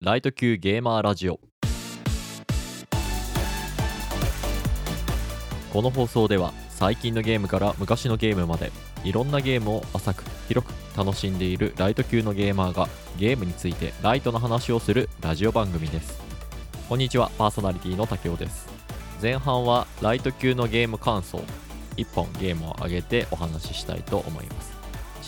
ライト級ゲーマーラジオ。この放送では最近のゲームから昔のゲームまでいろんなゲームを浅く広く楽しんでいるライト級のゲーマーがゲームについてライトな話をするラジオ番組です。こんにちはパーソナリティの竹雄です。前半はライト級のゲーム感想1本ゲームを上げてお話ししたいと思います。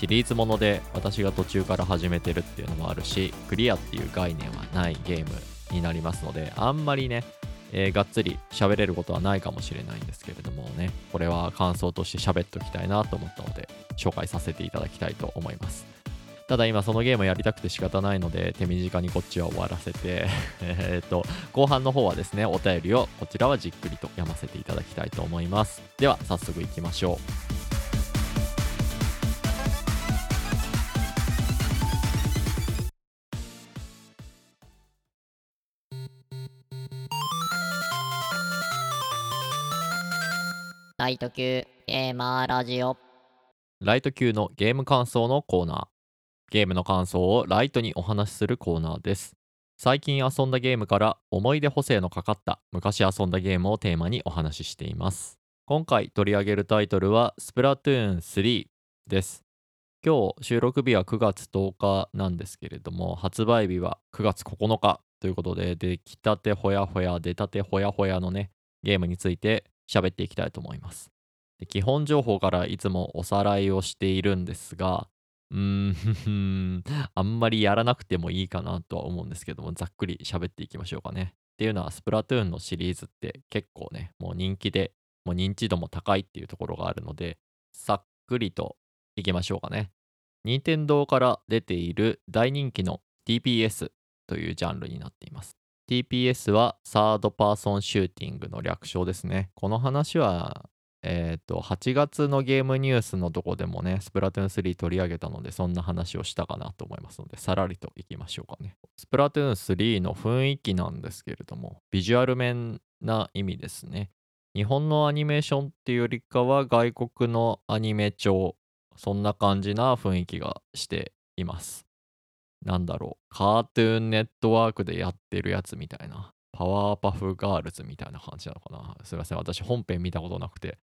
シリーズもので私が途中から始めてるっていうのもあるしクリアっていう概念はないゲームになりますのであんまりね、えーがっつり喋れることはないかもしれないんですけれどもねこれは感想として喋っときたいなと思ったので紹介させていただきたいと思います。ただ今そのゲームやりたくて仕方ないので手短にこっちは終わらせて えっと後半の方はですねお便りをこちらはじっくりと読ませていただきたいと思います。では早速いきましょう。ライト級ゲーマーラジオライト級のゲーム感想のコーナー。ゲームの感想をライトにお話しするコーナーです。最近遊んだゲームから思い出補正のかかった昔遊んだゲームをテーマにお話ししています。今回取り上げるタイトルはスプラトゥーン3です。今日収録日は9月10日なんですけれども発売日は9月9日ということで出来たてほやほや出たてほやほやのねゲームについて喋っていきたいと思います。で基本情報からいつもおさらいをしているんですが、うーん、あんまりやらなくてもいいかなとは思うんですけども、ざっくり喋っていきましょうかね。っていうのは、スプラトゥーンのシリーズって結構ね、もう人気で、もう認知度も高いっていうところがあるので、さっくりといきましょうかね。任天堂から出ている大人気の TPS というジャンルになっています。TPS はサードパーソンシューティングの略称ですね。この話はえっ、と、8月のゲームニュースのとこでもね、スプラトゥーン3取り上げたので、そんな話をしたかなと思いますので、さらりといきましょうかね。スプラトゥーン3の雰囲気なんですけれども、ビジュアル面な意味ですね。日本のアニメーションっていうよりかは、外国のアニメ調、そんな感じな雰囲気がしています。なんだろう、カートゥーンネットワークでやってるやつみたいな。パワーパフガールズみたいな感じなのかな。すいません、私本編見たことなくて、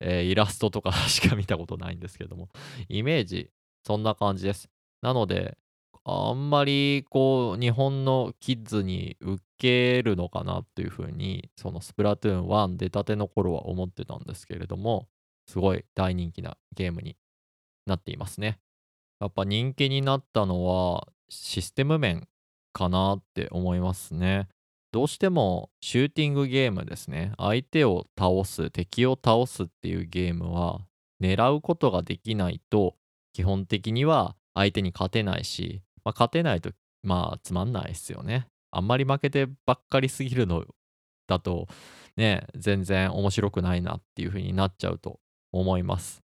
えーイラストとかしか見たことないんですけども、イメージ、そんな感じです。なので、あんまりこう、日本のキッズに受けるのかなっていうふうに、そのスプラトゥーン1出たての頃は思ってたんですけれども、すごい大人気なゲームになっていますね。やっぱ人気になったのはシステム面かなって思いますね。どうしてもシューティングゲームですね。相手を倒す、敵を倒すっていうゲームは狙うことができないと基本的には相手に勝てないし、まあ、勝てないとまあつまんないですよね。あんまり負けてばっかりすぎるのだとね、全然面白くないなっていう風になっちゃうと思います。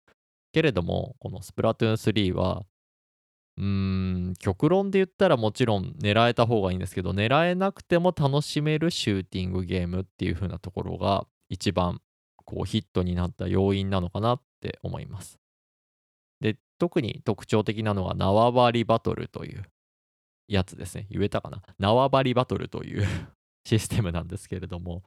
けれども、このスプラトゥーン3はうん、極論で言ったらもちろん狙えた方がいいんですけど、狙えなくても楽しめるシューティングゲームっていう風なところが一番こうヒットになった要因なのかなって思います。で、特に特徴的なのが縄張りバトルというやつですね。言えたかな？縄張りバトルというシステムなんですけれども、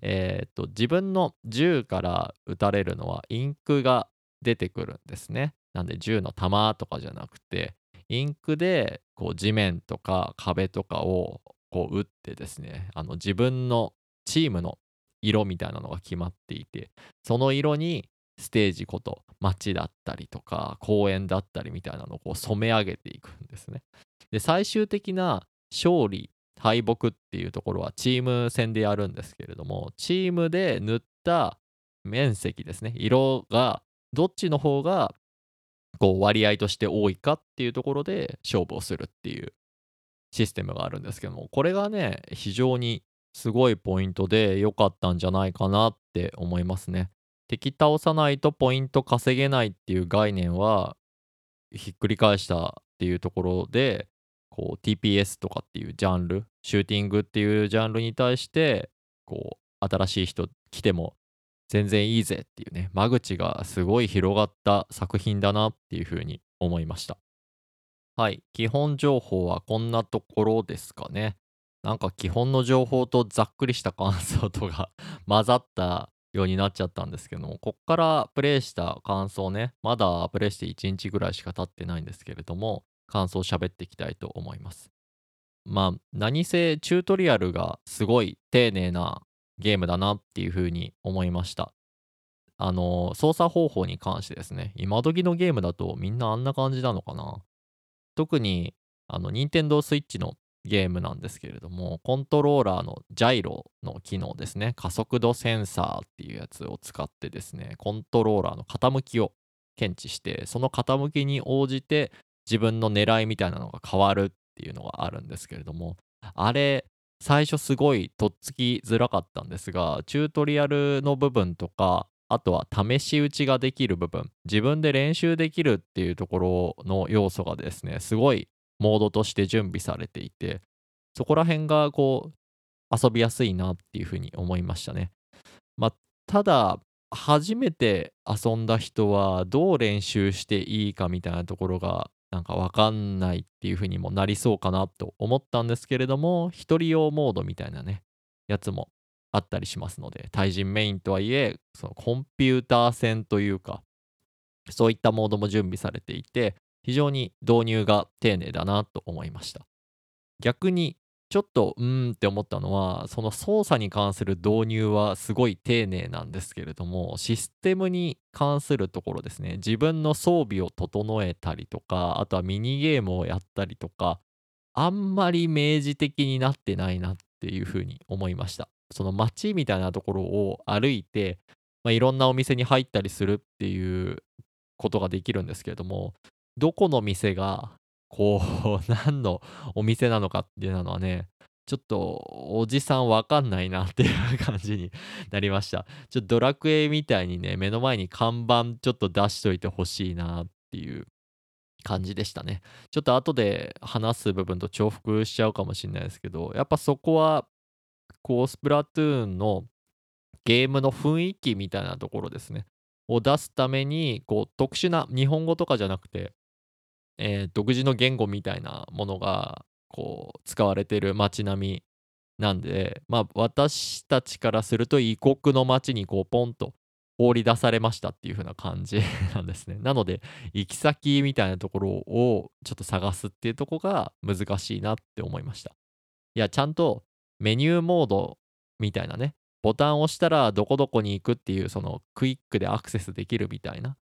えーっと、自分の銃から撃たれるのはインクが出てくるんですね。なんで銃の弾とかじゃなくて、インクでこう地面とか壁とかをこう打ってですね、あの自分のチームの色みたいなのが決まっていて、その色にステージこと街だったりとか公園だったりみたいなのをこう染め上げていくんですね。で、最終的な勝利、敗北っていうところはチーム戦でやるんですけれども、チームで塗った面積ですね、色がどっちの方がこう割合として多いかっていうところで勝負をするっていうシステムがあるんですけども、これがね、非常にすごいポイントで良かったんじゃないかなって思いますね。敵倒さないとポイント稼げないっていう概念はひっくり返したっていうところで、こう TPS とかっていうジャンル、シューティングっていうジャンルに対して、こう新しい人来ても全然いいぜっていうね、間口がすごい広がった作品だなっていうふうに思いました。はい、基本情報はこんなところですかね。なんか基本の情報とざっくりした感想とが 混ざったようになっちゃったんですけども、こっからプレイした感想ね、まだプレイして1日ぐらいしか経ってないんですけれども、感想を喋っていきたいと思います。まあ、何せチュートリアルがすごい丁寧なゲームだなっていうふうに思いました。あの、操作方法に関してですね、今時のゲームだとみんなあんな感じなのかな。特に、あの、任天堂 switch のゲームなんですけれども、コントローラーのジャイロの機能ですね、加速度センサーっていうやつを使ってですね、コントローラーの傾きを検知して、その傾きに応じて自分の狙いみたいなのが変わるっていうのがあるんですけれども、あれ、最初すごいとっつきづらかったんですが、チュートリアルの部分とか、あとは試し打ちができる部分、自分で練習できるっていうところの要素がですね、すごいモードとして準備されていて、そこら辺がこう、遊びやすいなっていうふうに思いましたね。まあ、ただ、初めて遊んだ人はどう練習していいかみたいなところがなんかわかんないっていうふうにもなりそうかなと思ったんですけれども、一人用モードみたいなね、やつもあったりしますので、対人メインとはいえ、そのコンピューター戦というか、そういったモードも準備されていて、非常に導入が丁寧だなと思いました。逆に、ちょっとうーんって思ったのは、その操作に関する導入はすごい丁寧なんですけれども、システムに関するところですね、自分の装備を整えたりとか、あとはミニゲームをやったりとか、あんまり明示的になってないなっていうふうに思いました。その街みたいなところを歩いて、まあ、いろんなお店に入ったりするっていうことができるんですけれども、どこの店が、こう、何のお店なのかっていうのはね、ちょっとおじさんわかんないなっていう感じになりました。ちょっとドラクエみたいにね、目の前に看板ちょっと出しといてほしいなっていう感じでしたね。ちょっと後で話す部分と重複しちゃうかもしれないですけど、やっぱそこはこう、スプラトゥーンのゲームの雰囲気みたいなところですね。を出すために、こう、特殊な日本語とかじゃなくて、えー、独自の言語みたいなものが、こう、使われてる街並みなんで、まあ、私たちからすると異国の街にこう、ポンと放り出されましたっていう風な感じなんですね。なので、行き先みたいなところをちょっと探すっていうとこが難しいなって思いました。いや、ちゃんとメニューモードみたいなね、ボタンを押したらどこどこに行くっていう、そのクイックでアクセスできるみたいな、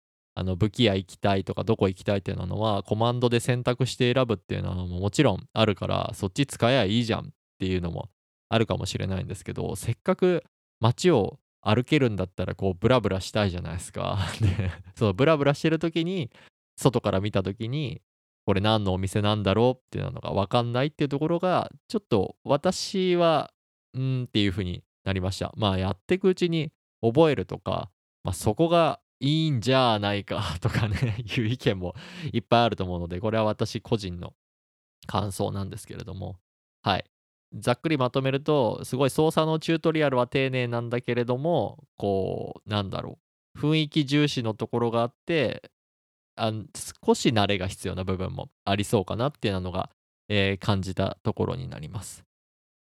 あの武器屋行きたいとかどこ行きたいっていうのは、コマンドで選択して選ぶっていうのはもちろんあるから、そっち使えばいいじゃんっていうのもあるかもしれないんですけど、せっかく街を歩けるんだったらこうブラブラしたいじゃないですか。で、そのブラブラしてる時に、外から見た時に、これ何のお店なんだろうっていうのが分かんないっていうところが、ちょっと私は、うんっていう風になりました。まあやっていくうちに覚えるとか、まあそこがいいんじゃないかとかね いう意見もいっぱいあると思うので、これは私個人の感想なんですけれども、はい。ざっくりまとめると、すごい操作のチュートリアルは丁寧なんだけれども、こう、なんだろう、雰囲気重視のところがあって、あ少し慣れが必要な部分もありそうかなっていうのが、えー、感じたところになります。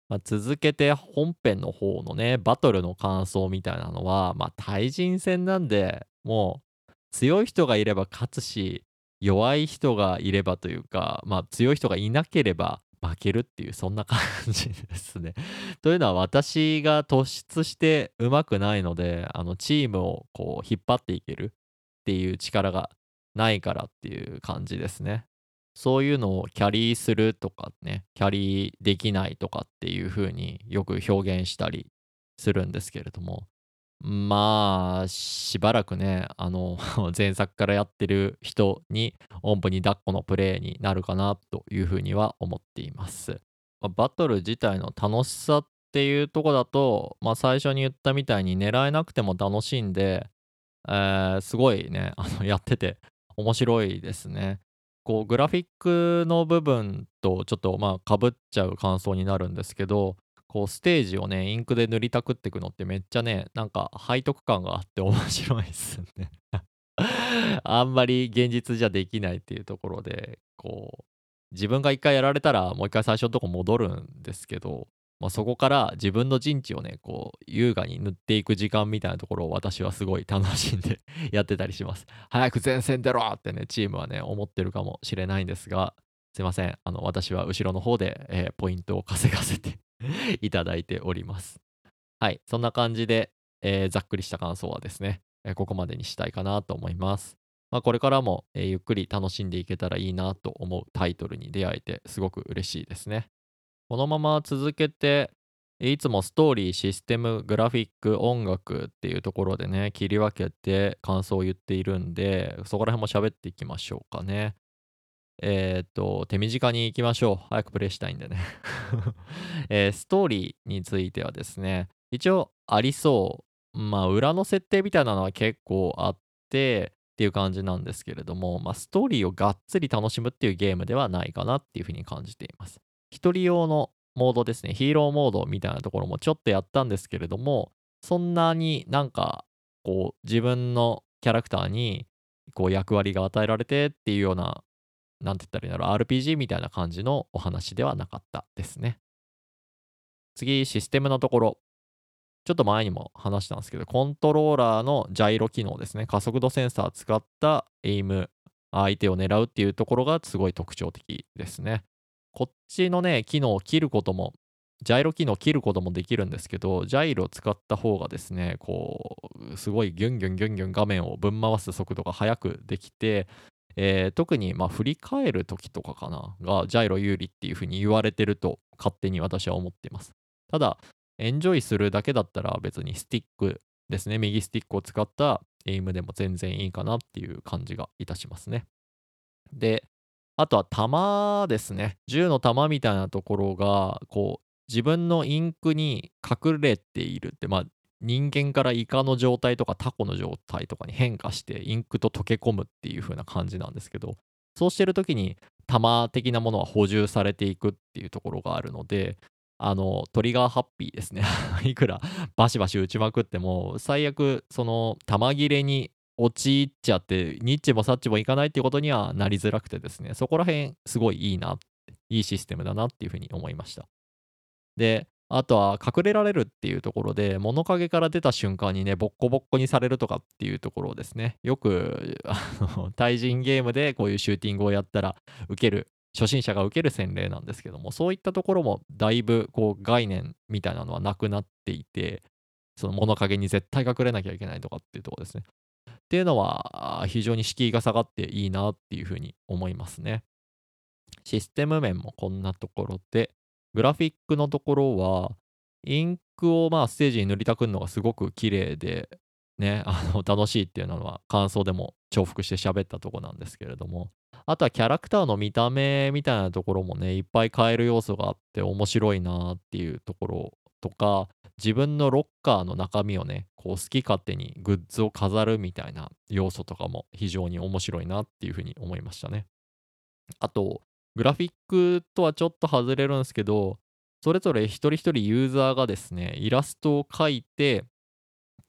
まあ、続けて本編の方のね、バトルの感想みたいなのは、まあ、対人戦なんで、もう強い人がいれば勝つし、弱い人がいればというか、まあ、強い人がいなければ負けるっていう、そんな感じですね。というのは、私が突出して上手くないので、あのチームをこう引っ張っていけるっていう力がないからっていう感じですね。そういうのをキャリーするとかね、キャリーできないとかっていう風によく表現したりするんですけれども、まあ、しばらくね、あの、前作からやってる人に、おんぶに抱っこのプレイになるかなというふうには思っています。バトル自体の楽しさっていうとこだと、まあ最初に言ったみたいに狙えなくても楽しいんで、えー、すごいね、あの、やってて面白いですね。こうグラフィックの部分とちょっとまあかぶっちゃう感想になるんですけどこうステージをねインクで塗りたくっていくのってめっちゃねなんか背徳感があって面白いですね。あんまり現実じゃできないっていうところでこう自分が一回やられたらもう一回最初のとこ戻るんですけど、まあ、そこから自分の陣地をねこう優雅に塗っていく時間みたいなところを私はすごい楽しんで やってたりします。早く前線出ろってねチームはね思ってるかもしれないんですがすいません。あの私は後ろの方で、えー、ポイントを稼がせて いただいておりますはいそんな感じで、えー、ざっくりした感想はですね、えー、ここまでにしたいかなと思いますまあ、これからも、えー、ゆっくり楽しんでいけたらいいなと思うタイトルに出会えてすごく嬉しいですね。このまま続けて、いつもストーリー、システム、グラフィック、音楽っていうところでね、切り分けて感想を言っているんで、そこら辺も喋っていきましょうかね。えっ、と、手短に行きましょう。早くプレイしたいんでね えー、ストーリーについてはですね、一応ありそう。まあ、裏の設定みたいなのは結構あって、っていう感じなんですけれども、まあ、ストーリーをがっつり楽しむっていうゲームではないかなっていうふうに感じています。1人用のモードですね、ヒーローモードみたいなところもちょっとやったんですけれども、そんなになんか、こう、自分のキャラクターに、こう、役割が与えられてっていうような、なんて言ったらいいんだろう、RPG みたいな感じのお話ではなかったですね。次、システムのところ。ちょっと前にも話したんですけど、コントローラーのジャイロ機能ですね。加速度センサー使ったエイム、相手を狙うっていうところがすごい特徴的ですね。こっちのね、機能を切ることも、ジャイロ機能を切ることもできるんですけど、ジャイロを使った方がですね、こう、すごいギュンギュンギュンギュン画面をぶん回す速度が速くできて、えー、特にまあ振り返る時とかかな、がジャイロ有利っていう風に言われてると勝手に私は思っています。ただ、エンジョイするだけだったら別にスティックですね、右スティックを使ったエイムでも全然いいかなっていう感じがいたしますね。で、あとは弾ですね。銃の弾みたいなところが、こう、自分のインクに隠れているって、まあ、人間からイカの状態とかタコの状態とかに変化してインクと溶け込むっていう風な感じなんですけどそうしてる時に弾的なものは補充されていくっていうところがあるのであのトリガーハッピーですね。いくらバシバシ打ちまくっても最悪その弾切れに陥っちゃってニッチもサッチもいかないっていうことにはなりづらくてですねそこら辺すごいいいないいシステムだなっていうふうに思いました。であとは隠れられるっていうところで物陰から出た瞬間にねボッコボッコにされるとかっていうところをですねよくあの 対人ゲームでこういうシューティングをやったら受ける初心者が受ける洗礼なんですけどもそういったところもだいぶこう概念みたいなのはなくなっていてその物陰に絶対隠れなきゃいけないとかっていうところですねっていうのは非常に敷居が下がっていいなっていうふうに思いますね。システム面もこんなところで、グラフィックのところは、インクをまあステージに塗りたくるのがすごく綺麗で、ね、あの楽しいっていうのは感想でも重複して喋ったとこなんですけれども、あとはキャラクターの見た目みたいなところもね、いっぱい変える要素があって面白いなっていうところとか、自分のロッカーの中身をね、こう好き勝手にグッズを飾るみたいな要素とかも非常に面白いなっていうふうに思いましたね。あと、グラフィックとはちょっと外れるんですけど、それぞれ一人一人ユーザーがですね、イラストを描いて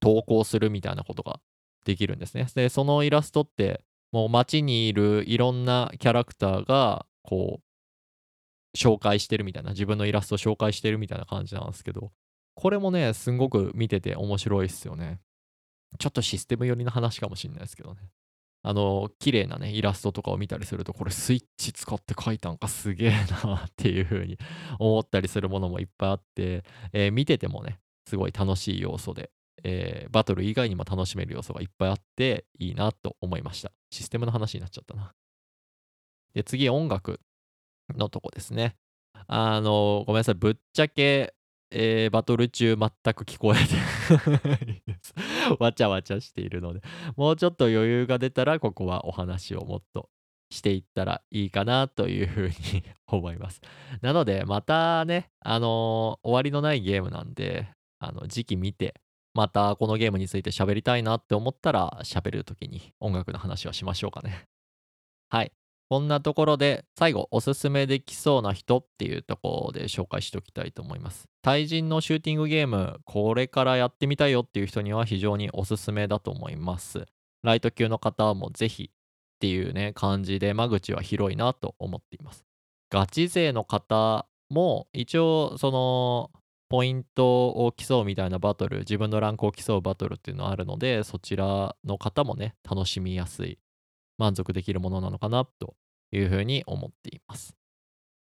投稿するみたいなことができるんですね。で、そのイラストって、もう街にいるいろんなキャラクターが、こう、紹介してるみたいな、自分のイラストを紹介してるみたいな感じなんですけど、これもね、すんごく見てて面白いっすよね。ちょっとシステム寄りの話かもしんないですけどね。あの、綺麗なね、イラストとかを見たりすると、これスイッチ使って描いたんかすげえなっていう風に思ったりするものもいっぱいあって、えー、見ててもね、すごい楽しい要素で、えー、バトル以外にも楽しめる要素がいっぱいあって、いいなと思いました。システムの話になっちゃったな。で、次、音楽のとこですね。あの、ごめんなさい、ぶっちゃけえー、バトル中全く聞こえていいです わちゃわちゃしているので、もうちょっと余裕が出たら、ここはお話をもっとしていったらいいかなというふうに 思います。なので、またね、あのー、終わりのないゲームなんで、あの時期見て、またこのゲームについて喋りたいなって思ったら、喋るときに音楽の話はしましょうかね。はい。こんなところで最後おすすめできそうな人っていうところで紹介しておきたいと思います。対人のシューティングゲームこれからやってみたいよっていう人には非常におすすめだと思います。ライト級の方もぜひっていうね感じで間口は広いなと思っています。ガチ勢の方も一応そのポイントを競うみたいなバトル自分のランクを競うバトルっていうのはあるのでそちらの方もね楽しみやすい満足できるものなのかなというふうに思っています。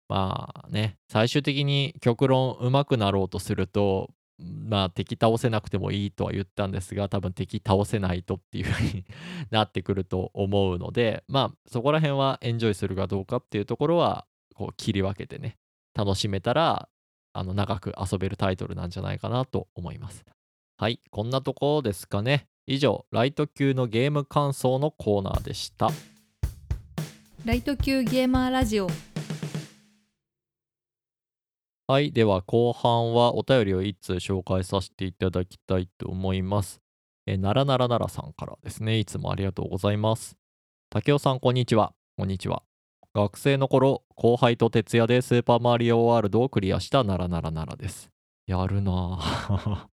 まあね最終的に極論上手くなろうとするとまあ敵倒せなくてもいいとは言ったんですが多分敵倒せないとっていう風になってくると思うのでまあそこら辺はエンジョイするかどうかっていうところはこう切り分けてね楽しめたらあの長く遊べるタイトルなんじゃないかなと思います。はいこんなとこですかね。以上ライト級のゲーム感想のコーナーでした。ライト級ゲーマーラジオはい。では、後半はお便りを1通紹介させていただきたいと思います。え、ならならならさんからですね。いつもありがとうございます。竹雄さん、こんにちは。こんにちは。学生の頃、後輩と徹夜でスーパーマリオワールドをクリアしたならならならです。やるな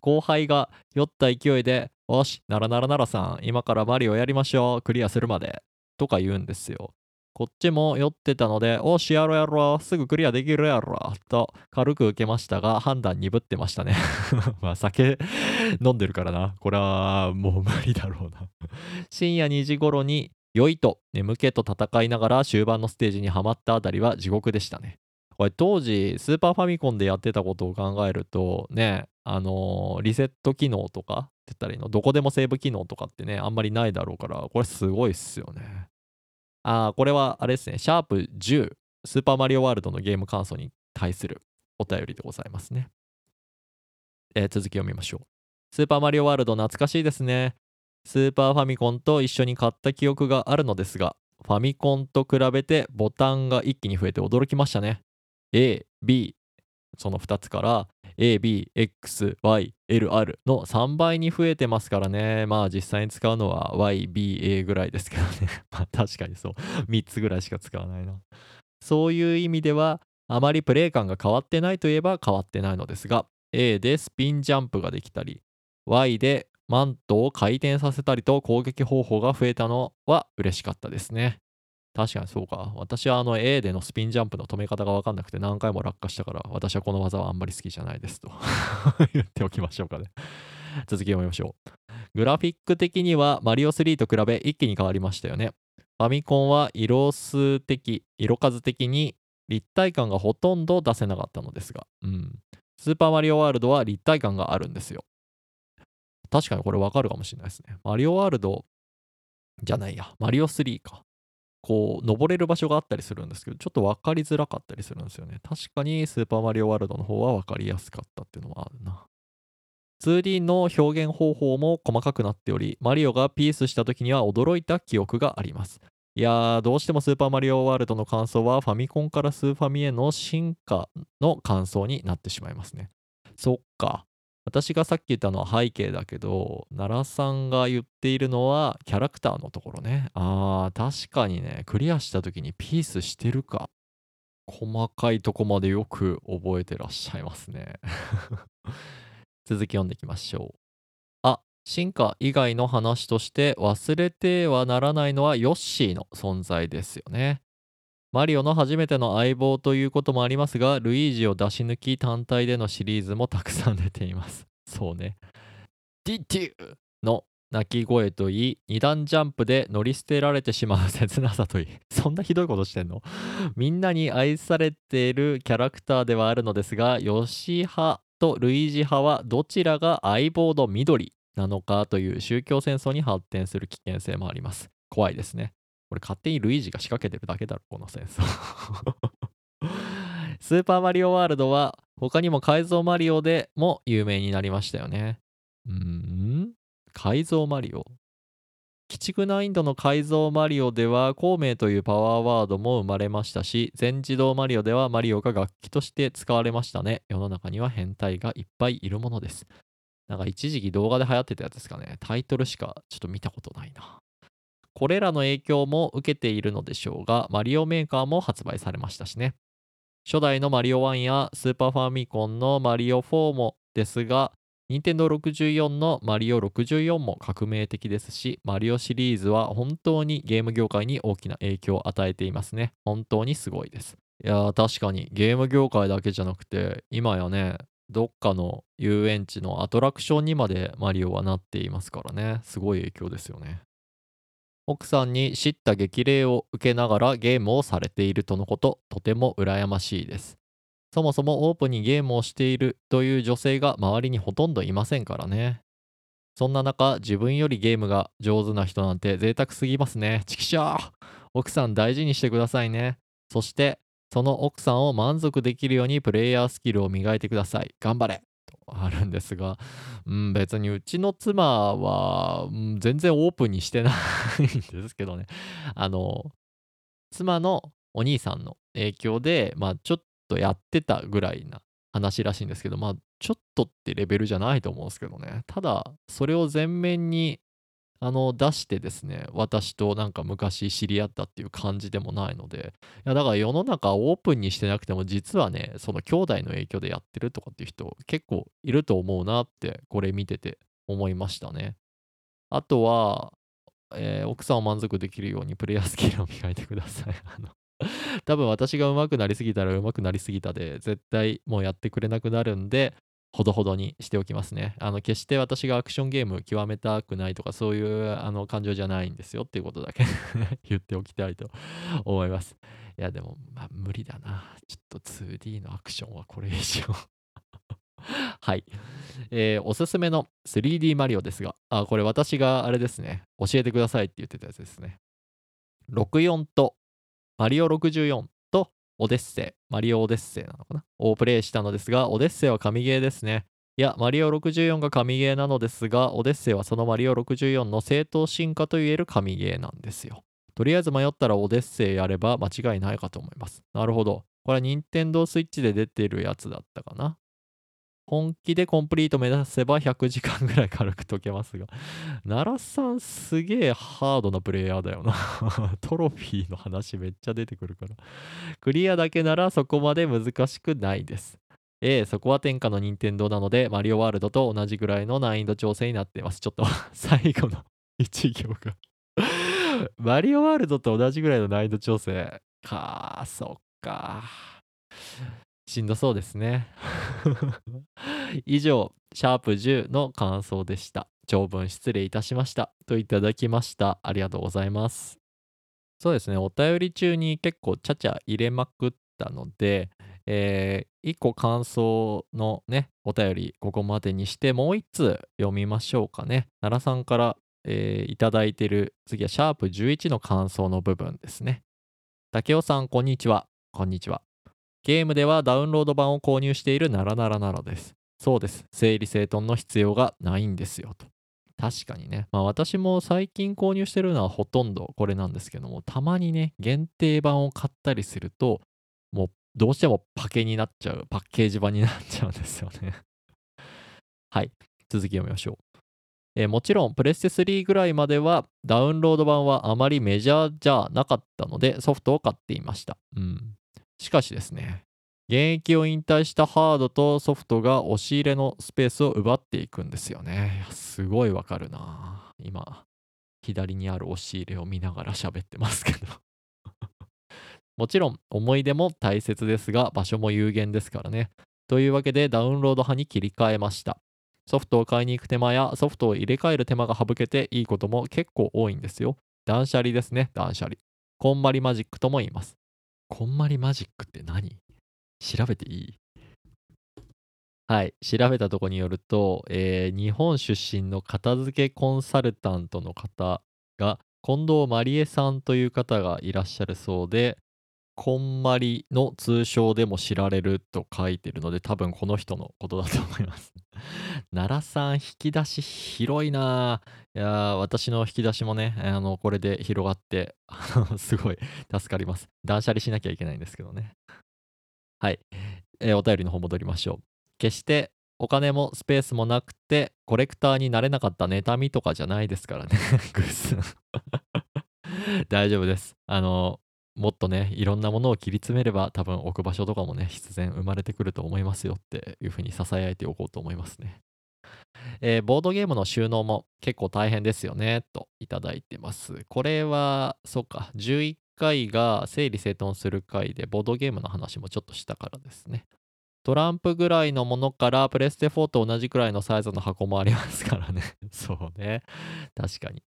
後輩が酔った勢いで、よし、ならならならさん、今からマリオやりましょう。クリアするまで。とか言うんですよ。こっちも酔ってたので、おしやろやろ、すぐクリアできるやろ、と軽く受けましたが、判断鈍ってましたね。まあ酒飲んでるからな。これはもう無理だろうな。深夜2時頃に酔いと眠気と戦いながら終盤のステージにはまったあたりは地獄でしたね。これ当時スーパーファミコンでやってたことを考えるとね、あのーリセット機能とか言ったらいいの、どこでもセーブ機能とかってね、あんまりないだろうから、これすごいっすよね。あーこれはあれですね、シャープ10、スーパーマリオワールドのゲーム感想に対するお便りでございますね。えー続きを見ましょう。スーパーマリオワールド懐かしいですね。スーパーファミコンと一緒に買った記憶があるのですが、ファミコンと比べてボタンが一気に増えて驚きましたね。A、B、その2つから A、B、X、Y、L、R の3倍に増えてますからね。まあ実際に使うのは Y、B、A ぐらいですけどね。まあ確かにそう。3つぐらいしか使わないな。そういう意味では、あまりプレイ感が変わってないといえば変わってないのですが、A でスピンジャンプができたり、Y でマントを回転させたりと攻撃方法が増えたのは嬉しかったですね。確かにそうか。私はあの A でのスピンジャンプの止め方が分かんなくて何回も落下したから、私はこの技はあんまり好きじゃないですと 言っておきましょうかね。続き読みましょう。グラフィック的にはマリオ3と比べ一気に変わりましたよね。ファミコンは色数的、色数的に立体感がほとんど出せなかったのですが、うん。スーパーマリオワールドは立体感があるんですよ。確かにこれわかるかもしれないですね。マリオワールドじゃないや、マリオ3か。こう、登れる場所があったりするんですけど、ちょっと分かりづらかったりするんですよね。確かにスーパーマリオワールドの方は分かりやすかったっていうのもあるな。2D の表現方法も細かくなっており、マリオがピースした時には驚いた記憶があります。いやー、どうしてもスーパーマリオワールドの感想はファミコンからスーファミへの進化の感想になってしまいますね。そっか。私がさっき言ったのは背景だけど、奈良さんが言っているのはキャラクターのところね。あー、確かにね、クリアした時にピースしてるか。細かいとこまでよく覚えてらっしゃいますね。続き読んでいきましょう。あ、進化以外の話として忘れてはならないのはヨッシーの存在ですよね。マリオの初めての相棒ということもありますが、ルイージを出し抜き単体でのシリーズもたくさん出ています。そうね。ディティの鳴き声といい、二段ジャンプで乗り捨てられてしまう切なさといい、そんなひどいことしてんの？みんなに愛されているキャラクターではあるのですが、ヨシ派とルイージ派はどちらが相棒の緑なのかという宗教戦争に発展する危険性もあります。怖いですね。これ勝手にルイージが仕掛けてるだけだろ、この戦争。スーパーマリオワールドは他にも改造マリオでも有名になりましたよね。うーん。改造マリオ。鬼畜難易度の改造マリオでは孔明というパワーワードも生まれましたし全自動マリオではマリオが楽器として使われましたね。世の中には変態がいっぱいいるものです。なんか一時期動画で流行ってたやつですかね。タイトルしかちょっと見たことないな。これらの影響も受けているのでしょうがマリオメーカーも発売されましたしね初代のマリオ1やスーパーファミコンのマリオ4もですが任天堂64のマリオ64も革命的ですし、マリオシリーズは本当にゲーム業界に大きな影響を与えていますね。本当にすごいです。いやー、確かにゲーム業界だけじゃなくて、今やね、どっかの遊園地のアトラクションにまでマリオはなっていますからね。すごい影響ですよね。奥さんに叱咤激励を受けながらゲームをされているとのこと、とても羨ましいです。そもそもオープンにゲームをしているという女性が周りにほとんどいませんからね。そんな中、自分よりゲームが上手な人なんて贅沢すぎますね。チキショー奥さん大事にしてくださいね。そして、その奥さんを満足できるようにプレイヤースキルを磨いてください。頑張れあるんですが、うん、別にうちの妻は、うん全然オープンにしてないんですけどね。あの、妻のお兄さんの影響で、まあちょっとやってたぐらいな話らしいんですけど、まあちょっとってレベルじゃないと思うんですけどね。ただ、それを前面にあの出してですね、私となんか昔知り合ったっていう感じでもないので、いやだから世の中オープンにしてなくても実はね、その兄弟の影響でやってるとかっていう人結構いると思うなってこれ見てて思いましたね。あとは、えー奥さんを満足できるようにプレイヤースキルを磨いてください。あの多分私が上手くなりすぎたら上手くなりすぎたで絶対もうやってくれなくなるんでほどほどにしておきますね。あの決して私がアクションゲーム極めたくないとかそういうあの感情じゃないんですよっていうことだけ 言っておきたいと思います。いやでもまあ無理だな。ちょっと 2D のアクションはこれ以上 はい、えーおすすめの 3D マリオですが、あ、これ私があれですね、教えてくださいって言ってたやつですね。64とマリオ64オデッセイ、マリオオデッセイなのかな？をプレイしたのですが、オデッセイは神ゲーですね。いや、マリオ64が神ゲーなのですが、オデッセイはそのマリオ64の正当進化といえる神ゲーなんですよ。とりあえず迷ったらオデッセイやれば間違いないかと思います。なるほど。これは Nintendo Switch で出てるやつだったかな？本気でコンプリート目指せば100時間ぐらい軽く解けますが、奈良さんすげえハードなプレイヤーだよな。トロフィーの話めっちゃ出てくるから。クリアだけならそこまで難しくないです。ええ、そこは天下の任天堂なので、マリオワールドと同じぐらいの難易度調整になっています。ちょっと 最後の一行がマリオワールドと同じぐらいの難易度調整か、そっか。しんどそうですね。以上、シャープ10の感想でした。長文失礼いたしました。といただきました。ありがとうございます。そうですね、お便り中に結構ちゃちゃ入れまくったので、えー、1個感想のね、お便りここまでにして、もう1通読みましょうかね。奈良さんから、えーいただいてる、次はシャープ11の感想の部分ですね。竹雄さん、こんにちは。こんにちは。ゲームではダウンロード版を購入しているならならならです。そうです。整理整頓の必要がないんですよと。確かにね。まあ私も最近購入してるのはほとんどこれなんですけども、たまにね、限定版を買ったりすると、もうどうしてもパケになっちゃう、パッケージ版になっちゃうんですよね。はい。続き読みましょう。えーもちろん、プレステ3ぐらいまではダウンロード版はあまりメジャーじゃなかったのでソフトを買っていました。うん。しかしですね、現役を引退したハードとソフトが押し入れのスペースを奪っていくんですよね。すごいわかるな。今、左にある押し入れを見ながら喋ってますけど。もちろん、思い出も大切ですが、場所も有限ですからね。というわけで、ダウンロード派に切り替えました。ソフトを買いに行く手間やソフトを入れ替える手間が省けていいことも結構多いんですよ。断捨離ですね、断捨離。こんまりマジックとも言います。こんまりマジックって何？調べていい？はい、調べたとこによると、えー日本出身の片付けコンサルタントの方が、近藤まりえさんという方がいらっしゃるそうで、こんまりの通称でも知られると書いてるので、多分この人のことだと思います。奈良さん、引き出し広いなぁ。いや私の引き出しもね、あの、これで広がって、すごい助かります。断捨離しなきゃいけないんですけどね。はい。えーお便りの方戻りましょう。決してお金もスペースもなくて、コレクターになれなかった妬みとかじゃないですからね。グッズ。大丈夫です。あの、もっとね、いろんなものを切り詰めれば、多分置く場所とかもね、必然生まれてくると思いますよっていうふうに囁いておこうと思いますね。えーボードゲームの収納も結構大変ですよね、といただいてます。これは、そうか、11回が整理整頓する回で、ボードゲームの話もちょっとしたからですね。トランプぐらいのものから、プレステ4と同じくらいのサイズの箱もありますからね。そうね。確かに。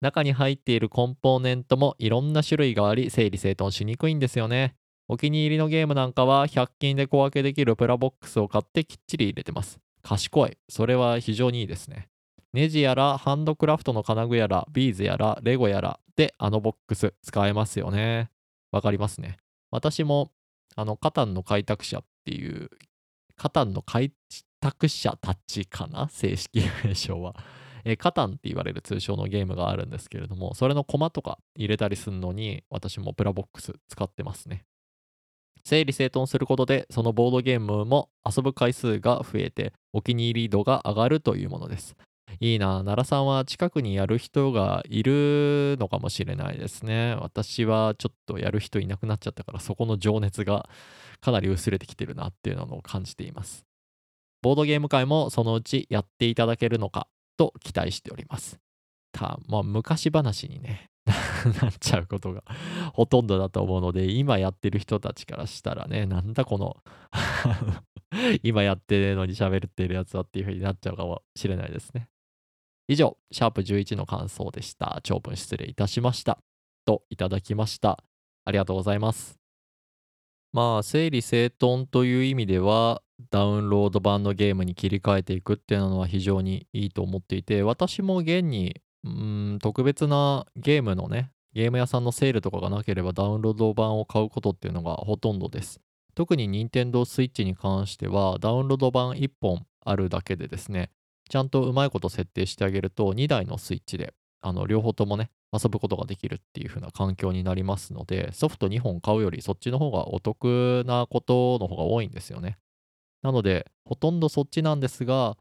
中に入っているコンポーネントもいろんな種類があり、整理整頓しにくいんですよね。お気に入りのゲームなんかは100均で小分けできるプラボックスを買ってきっちり入れてます。賢い。それは非常にいいですね。ネジやらハンドクラフトの金具やらビーズやらレゴやらであのボックス使えますよね。わかりますね。私もあのカタンの開拓者っていうカタンの開拓者たちかな？正式名称は。えーカタンって言われる通称のゲームがあるんですけれども、それのコマとか入れたりするのに私もプラボックス使ってますね。整理整頓することでそのボードゲームも遊ぶ回数が増えてお気に入り度が上がるというものです。いいな、奈良さんは近くにやる人がいるのかもしれないですね。私はちょっとやる人いなくなっちゃったからそこの情熱がかなり薄れてきてるなっていうのを感じています。ボードゲーム界もそのうちやっていただけるのかと期待しております。たまあ昔話にね なっちゃうことが ほとんどだと思うので今やってる人たちからしたらねなんだこの 今やってるのに喋ってるやつはっていう風になっちゃうかもしれないですね。以上、シャープ11の感想でした。長文失礼いたしました。といただきました。ありがとうございます。まあ、整理整頓という意味では、ダウンロード版のゲームに切り替えていくっていうのは非常にいいと思っていて、私も現に、うん、特別なゲームのね、ゲーム屋さんのセールとかがなければダウンロード版を買うことっていうのがほとんどです。特に Nintendo Switch に関しては、ダウンロード版1本あるだけでですね、ちゃんとうまいこと設定してあげると、2台のスイッチで、あの、両方ともね、遊ぶことができるっていう風な環境になりますので、ソフト2本買うよりそっちの方がお得なことの方が多いんですよね。なので、ほとんどそっちなんですが、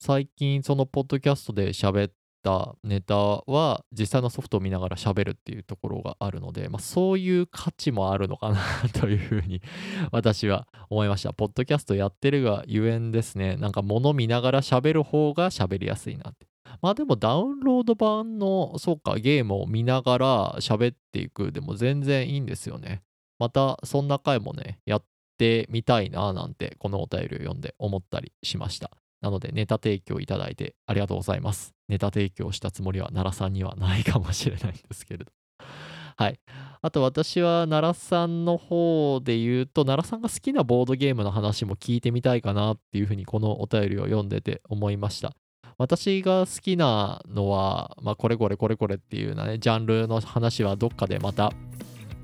最近そのポッドキャストで喋ったネタは実際のソフトを見ながら喋るっていうところがあるので、まあ、そういう価値もあるのかなというふうに 私は思いました。ポッドキャストやってるがゆえんですね。なんか物見ながら喋る方が喋りやすいなって。まあでもダウンロード版の、そうか、ゲームを見ながら喋っていくでも全然いいんですよね。またそんな回もね、やってみたいななんて、このお便りを読んで思ったりしました。なので、ネタ提供いただいてありがとうございます。ネタ提供したつもりは奈良さんにはないかもしれないんですけれど。はい。あと私は奈良さんの方で言うと、奈良さんが好きなボードゲームの話も聞いてみたいかなっていうふうにこのお便りを読んでて思いました。私が好きなのは、まあ、これこれこれこれっていうようなね、ジャンルの話はどっかでまた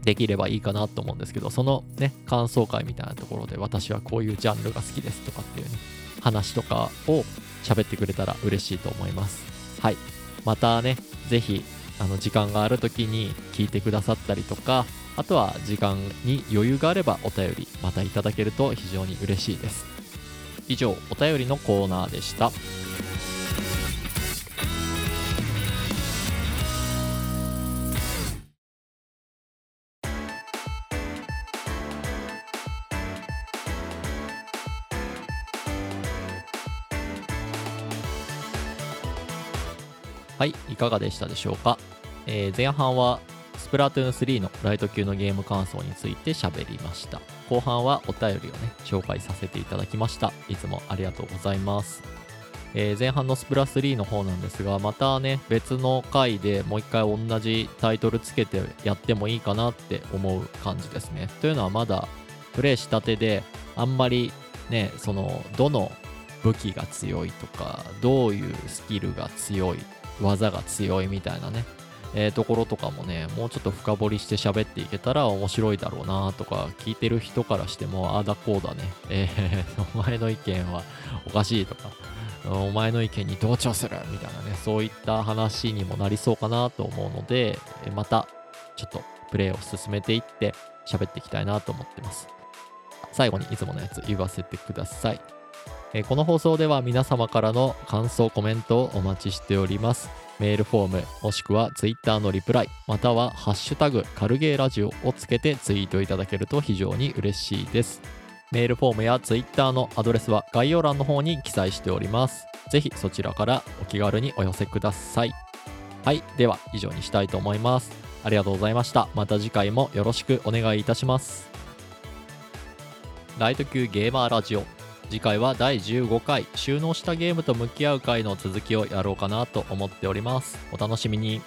できればいいかなと思うんですけど、そのね、感想会みたいなところで私はこういうジャンルが好きですとかっていうね、話とかを喋ってくれたら嬉しいと思います。はい。またね、ぜひ、あの、時間がある時に聞いてくださったりとか、あとは時間に余裕があればお便りまたいただけると非常に嬉しいです。以上、お便りのコーナーでした。はい、いかがでしたでしょうか、えー前半はスプラトゥーン3のライト級のゲーム感想について喋りました。後半はお便りをね、紹介させていただきました。いつもありがとうございます。えー前半のスプラ3の方なんですが、またね、別の回でもう一回同じタイトルつけてやってもいいかなって思う感じですね。というのはまだプレイしたてで、あんまりね、その、どの武器が強いとか、どういうスキルが強い、技が強いみたいなね、えーところとかもね、もうちょっと深掘りして喋っていけたら面白いだろうなとか、聞いてる人からしても、ああだこうだね、えー お前の意見はおかしいとか、お前の意見に同調するみたいなね、そういった話にもなりそうかなと思うので、またちょっとプレイを進めていって喋っていきたいなと思ってます。最後にいつものやつ言わせてください。えこの放送では皆様からの感想、コメントをお待ちしております。メールフォーム、もしくは Twitter のリプライ、またはハッシュタグ、カルゲーラジオをつけてツイートいただけると非常に嬉しいです。メールフォームや Twitter のアドレスは概要欄の方に記載しております。ぜひそちらからお気軽にお寄せください。はい、では以上にしたいと思います。ありがとうございました。また次回もよろしくお願いいたします。ライト級ゲーマーラジオ。次回は第15回収納したゲームと向き合う回の続きをやろうかなと思っております。お楽しみに。